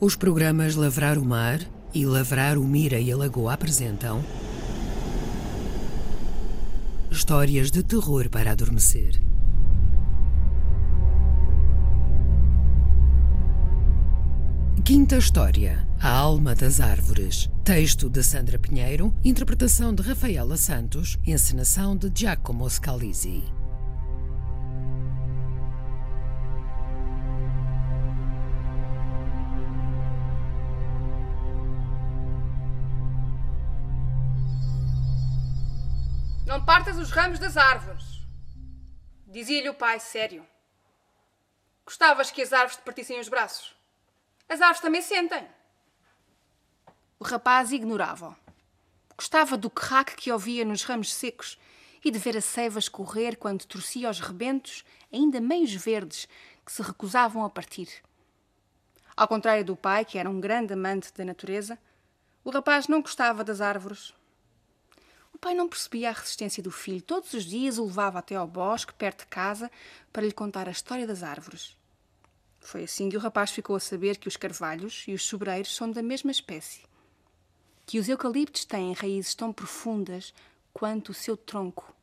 Os programas Lavrar o Mar e Lavrar o Mira e a Lagoa apresentam Histórias de terror para adormecer. Quinta história: A Alma das Árvores. Texto de Sandra Pinheiro, interpretação de Rafaela Santos, encenação de Giacomo Scalisi. Não partas os ramos das árvores. Dizia-lhe o pai, sério. Gostavas que as árvores te partissem os braços? As árvores também sentem. O rapaz ignorava-o. Gostava do querraque que ouvia nos ramos secos e de ver a seiva escorrer quando torcia os rebentos, ainda meios verdes, que se recusavam a partir. Ao contrário do pai, que era um grande amante da natureza, o rapaz não gostava das árvores. O pai não percebia a resistência do filho. Todos os dias o levava até ao bosque, perto de casa, para lhe contar a história das árvores. Foi assim que o rapaz ficou a saber que os carvalhos e os sobreiros são da mesma espécie. Que os eucaliptos têm raízes tão profundas quanto o seu tronco.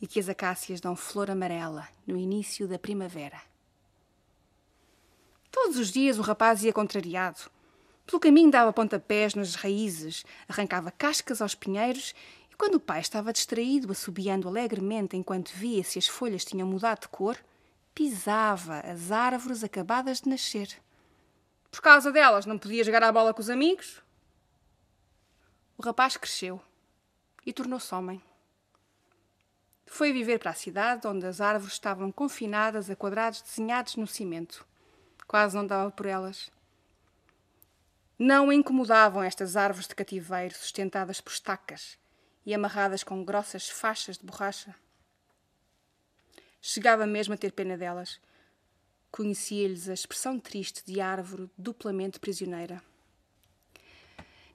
E que as acácias dão flor amarela no início da primavera. Todos os dias o rapaz ia contrariado. Pelo caminho dava pontapés nas raízes, arrancava cascas aos pinheiros e quando o pai estava distraído, assobiando alegremente enquanto via se as folhas tinham mudado de cor, pisava as árvores acabadas de nascer. Por causa delas não podia jogar a bola com os amigos. O rapaz cresceu e tornou-se homem. Foi viver para a cidade, onde as árvores estavam confinadas a quadrados desenhados no cimento. Quase não dava por elas. Não incomodavam estas árvores de cativeiro sustentadas por estacas e amarradas com grossas faixas de borracha. Chegava mesmo a ter pena delas. Conhecia-lhes a expressão triste de árvore duplamente prisioneira.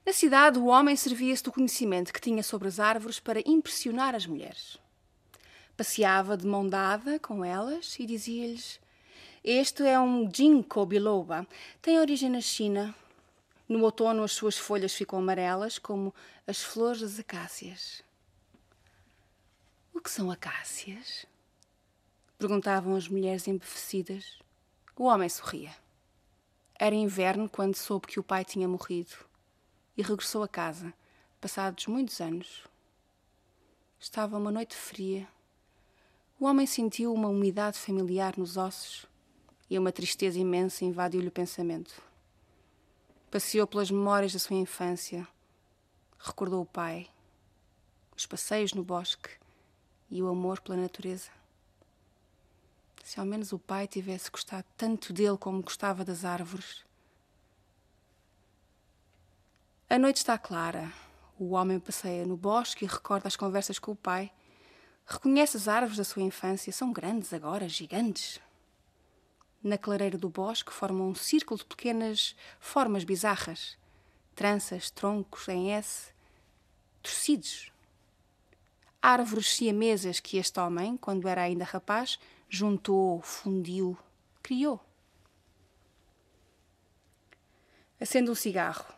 Na cidade, o homem servia-se do conhecimento que tinha sobre as árvores para impressionar as mulheres. Passeava de mão dada com elas e dizia-lhes: Este é um ginkgo biloba. Tem origem na China. No outono, as suas folhas ficam amarelas, como as flores das acácias. O que são acácias? Perguntavam as mulheres embevecidas. O homem sorria. Era inverno quando soube que o pai tinha morrido e regressou a casa, passados muitos anos. Estava uma noite fria. O homem sentiu uma umidade familiar nos ossos e uma tristeza imensa invadiu-lhe o pensamento. Passeou pelas memórias da sua infância, recordou o pai, os passeios no bosque e o amor pela natureza. Se ao menos o pai tivesse gostado tanto dele como gostava das árvores. A noite está clara. O homem passeia no bosque e recorda as conversas com o pai. Reconhece as árvores da sua infância. São grandes agora, gigantes. Na clareira do bosque formam um círculo de pequenas formas bizarras. Tranças, troncos em S, torcidos. Árvores siamesas que este homem, quando era ainda rapaz, juntou, fundiu, criou. Acende um cigarro.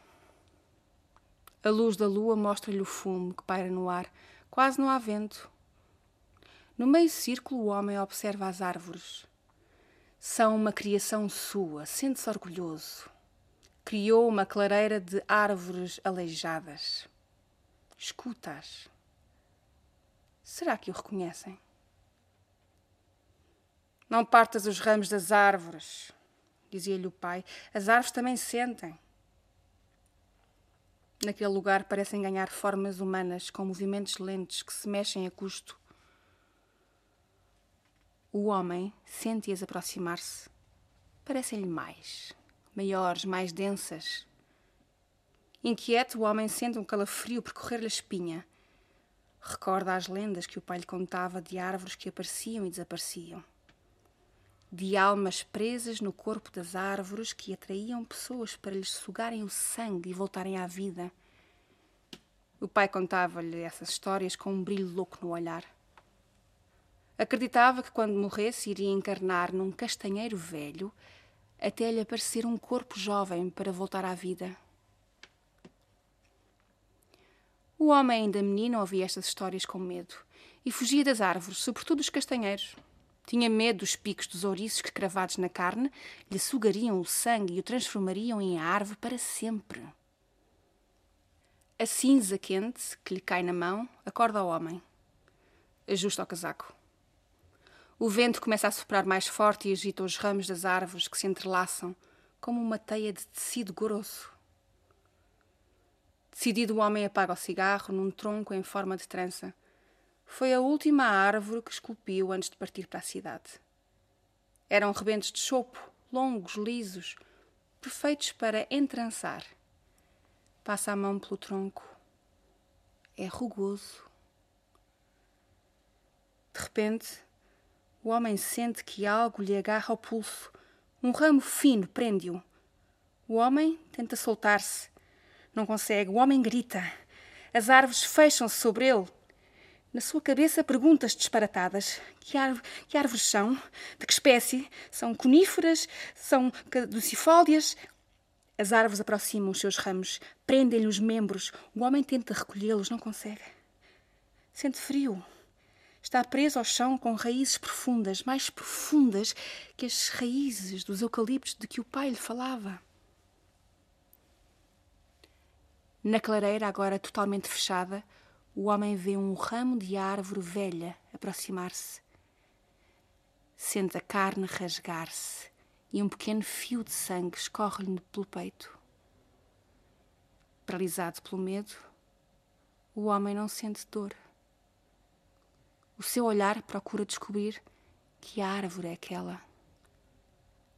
A luz da lua mostra-lhe o fumo que paira no ar. Quase não há vento. No meio círculo, o homem observa as árvores. São uma criação sua, sente-se orgulhoso. Criou uma clareira de árvores aleijadas. Escuta-as. Será que o reconhecem? Não partas os ramos das árvores, dizia-lhe o pai. As árvores também sentem. Naquele lugar parecem ganhar formas humanas com movimentos lentos que se mexem a custo. O homem sente-as aproximar-se. Parecem-lhe mais, maiores, mais densas. Inquieto, o homem sente um calafrio percorrer-lhe a espinha. Recorda as lendas que o pai lhe contava de árvores que apareciam e desapareciam de almas presas no corpo das árvores que atraíam pessoas para lhes sugarem o sangue e voltarem à vida. O pai contava-lhe essas histórias com um brilho louco no olhar. Acreditava que quando morresse iria encarnar num castanheiro velho, até lhe aparecer um corpo jovem para voltar à vida. O homem, ainda menino, ouvia estas histórias com medo e fugia das árvores, sobretudo dos castanheiros. Tinha medo dos picos dos ouriços que, cravados na carne, lhe sugariam o sangue e o transformariam em árvore para sempre. A cinza quente que lhe cai na mão acorda o homem. Ajusta o casaco. O vento começa a soprar mais forte e agita os ramos das árvores que se entrelaçam como uma teia de tecido grosso. Decidido, o homem apaga o cigarro num tronco em forma de trança. Foi a última árvore que esculpiu antes de partir para a cidade. Eram rebentos de chopo, longos, lisos, perfeitos para entrançar. Passa a mão pelo tronco. É rugoso. De repente, o homem sente que algo lhe agarra ao pulso. Um ramo fino prende-o. O homem tenta soltar-se. Não consegue. O homem grita. As árvores fecham-se sobre ele. Na sua cabeça, perguntas disparatadas. Que, que árvores são? De que espécie? São coníferas? São caducifólias? As árvores aproximam os seus ramos, prendem-lhe os membros. O homem tenta recolhê-los, não consegue. Sente frio. Está preso ao chão com raízes profundas, mais profundas que as raízes dos eucaliptos de que o pai lhe falava. Na clareira, agora totalmente fechada, o homem vê um ramo de árvore velha aproximar-se. Sente a carne rasgar-se e um pequeno fio de sangue escorre-lhe pelo peito. Paralisado pelo medo, o homem não sente dor. O seu olhar procura descobrir que árvore é aquela.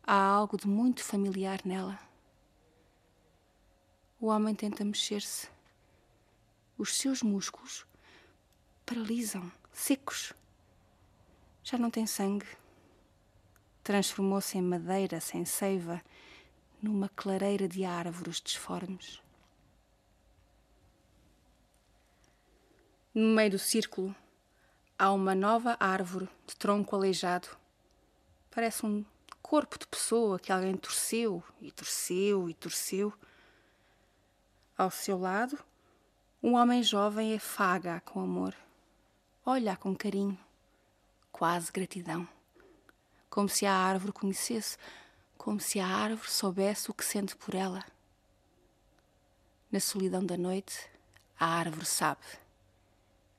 Há algo de muito familiar nela. O homem tenta mexer-se os seus músculos paralisam, secos. Já não tem sangue. Transformou-se em madeira sem seiva, numa clareira de árvores disformes. No meio do círculo há uma nova árvore de tronco aleijado. Parece um corpo de pessoa que alguém torceu e torceu e torceu. Ao seu lado, um homem jovem afaga com amor, olha com carinho, quase gratidão, como se a árvore conhecesse, como se a árvore soubesse o que sente por ela. Na solidão da noite, a árvore sabe,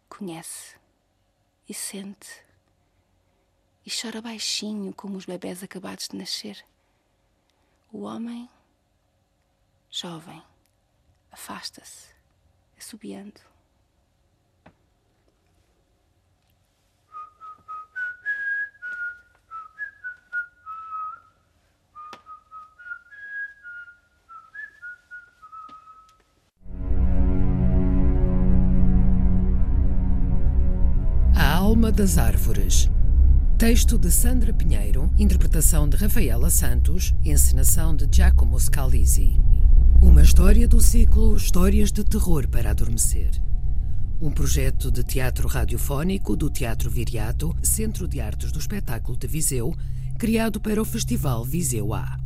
conhece e sente. E chora baixinho como os bebés acabados de nascer. O homem, jovem, afasta-se assobiando. Alma das Árvores. Texto de Sandra Pinheiro, interpretação de Rafaela Santos, encenação de Giacomo Scalisi. Uma história do ciclo Histórias de Terror para Adormecer. Um projeto de teatro radiofónico do Teatro Viriato, Centro de Artes do Espetáculo de Viseu, criado para o Festival Viseu A.